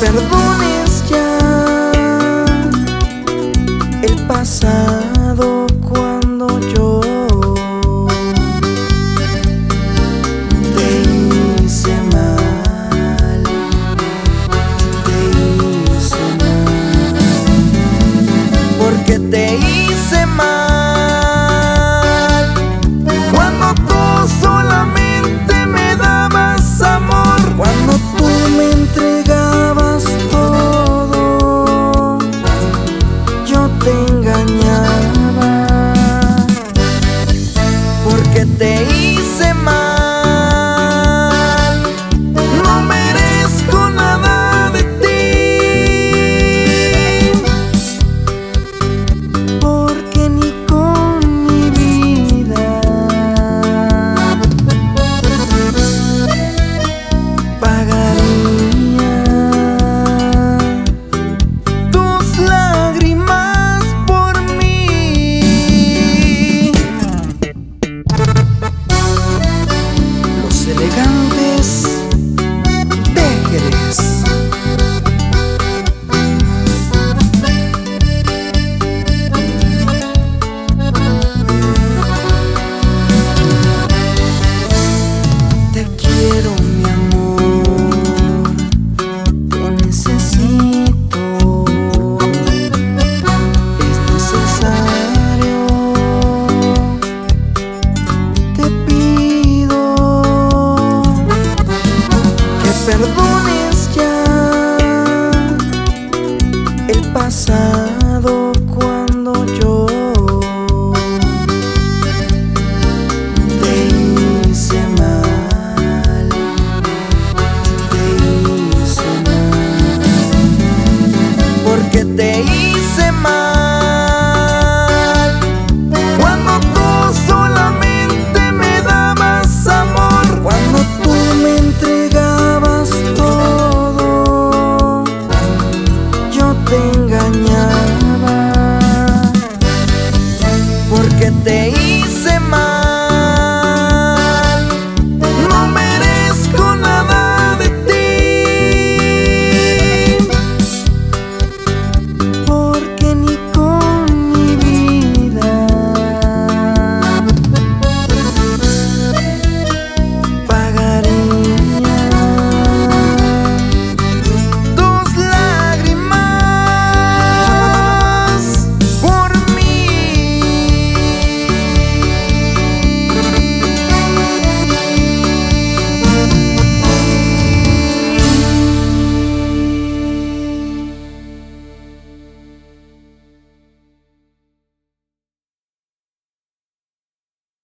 Perdones el pasado